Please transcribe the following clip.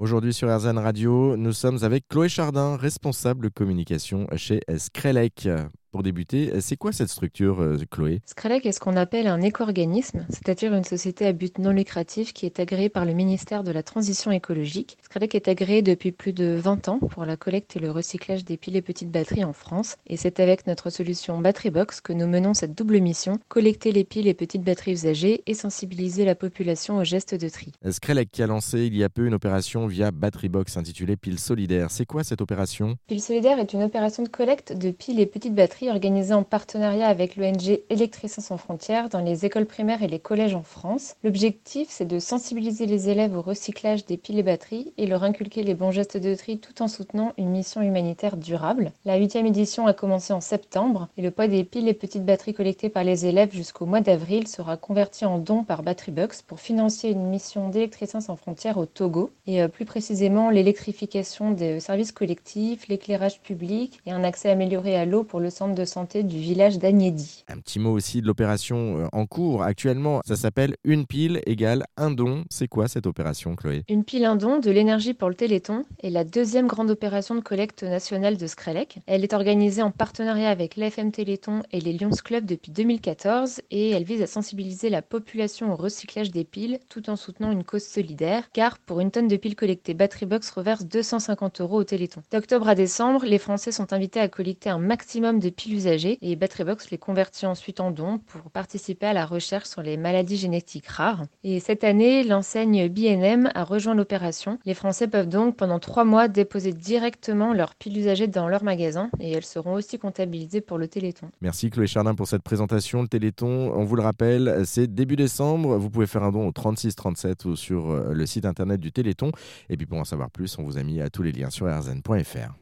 Aujourd'hui sur RZN Radio, nous sommes avec Chloé Chardin, responsable communication chez Screlec. Pour débuter, c'est quoi cette structure, euh, Chloé? Screlec est ce qu'on appelle un éco-organisme, c'est-à-dire une société à but non lucratif qui est agréée par le ministère de la Transition écologique. Screlec est agréé depuis plus de 20 ans pour la collecte et le recyclage des piles et petites batteries en France. Et c'est avec notre solution Batterybox que nous menons cette double mission, collecter les piles et petites batteries usagées et sensibiliser la population aux gestes de tri. Screlec qui a lancé il y a peu une opération via Batterybox intitulée Pile Solidaire. C'est quoi cette opération? Pile Solidaire est une opération de collecte de piles et petites batteries organisée en partenariat avec l'ONG Électriciens sans frontières dans les écoles primaires et les collèges en France. L'objectif, c'est de sensibiliser les élèves au recyclage des piles et batteries et leur inculquer les bons gestes de tri tout en soutenant une mission humanitaire durable. La huitième édition a commencé en septembre et le poids des piles et petites batteries collectées par les élèves jusqu'au mois d'avril sera converti en dons par Batterybox pour financer une mission d'Électriciens sans frontières au Togo et euh, plus précisément l'électrification des services collectifs, l'éclairage public et un accès amélioré à l'eau pour le centre de santé du village d'Agnedi. Un petit mot aussi de l'opération euh, en cours actuellement. Ça s'appelle Une pile égale un don. C'est quoi cette opération, Chloé? Une pile, un don de l'énergie pour le Téléthon est la deuxième grande opération de collecte nationale de Screlec. Elle est organisée en partenariat avec l'FM Téléthon et les Lions Club depuis 2014 et elle vise à sensibiliser la population au recyclage des piles tout en soutenant une cause solidaire car pour une tonne de piles collectées, Batterybox reverse 250 euros au Téléthon. D'octobre à décembre, les Français sont invités à collecter un maximum de piles usagés et Batterybox les convertit ensuite en dons pour participer à la recherche sur les maladies génétiques rares. Et cette année, l'enseigne BNM a rejoint l'opération. Les Français peuvent donc pendant trois mois déposer directement leurs piles usagées dans leur magasin et elles seront aussi comptabilisées pour le Téléthon. Merci Chloé Chardin pour cette présentation. Le Téléthon, on vous le rappelle, c'est début décembre. Vous pouvez faire un don au 36 37 ou sur euh, le site internet du Téléthon. Et puis pour en savoir plus, on vous a mis à tous les liens sur rzn.fr.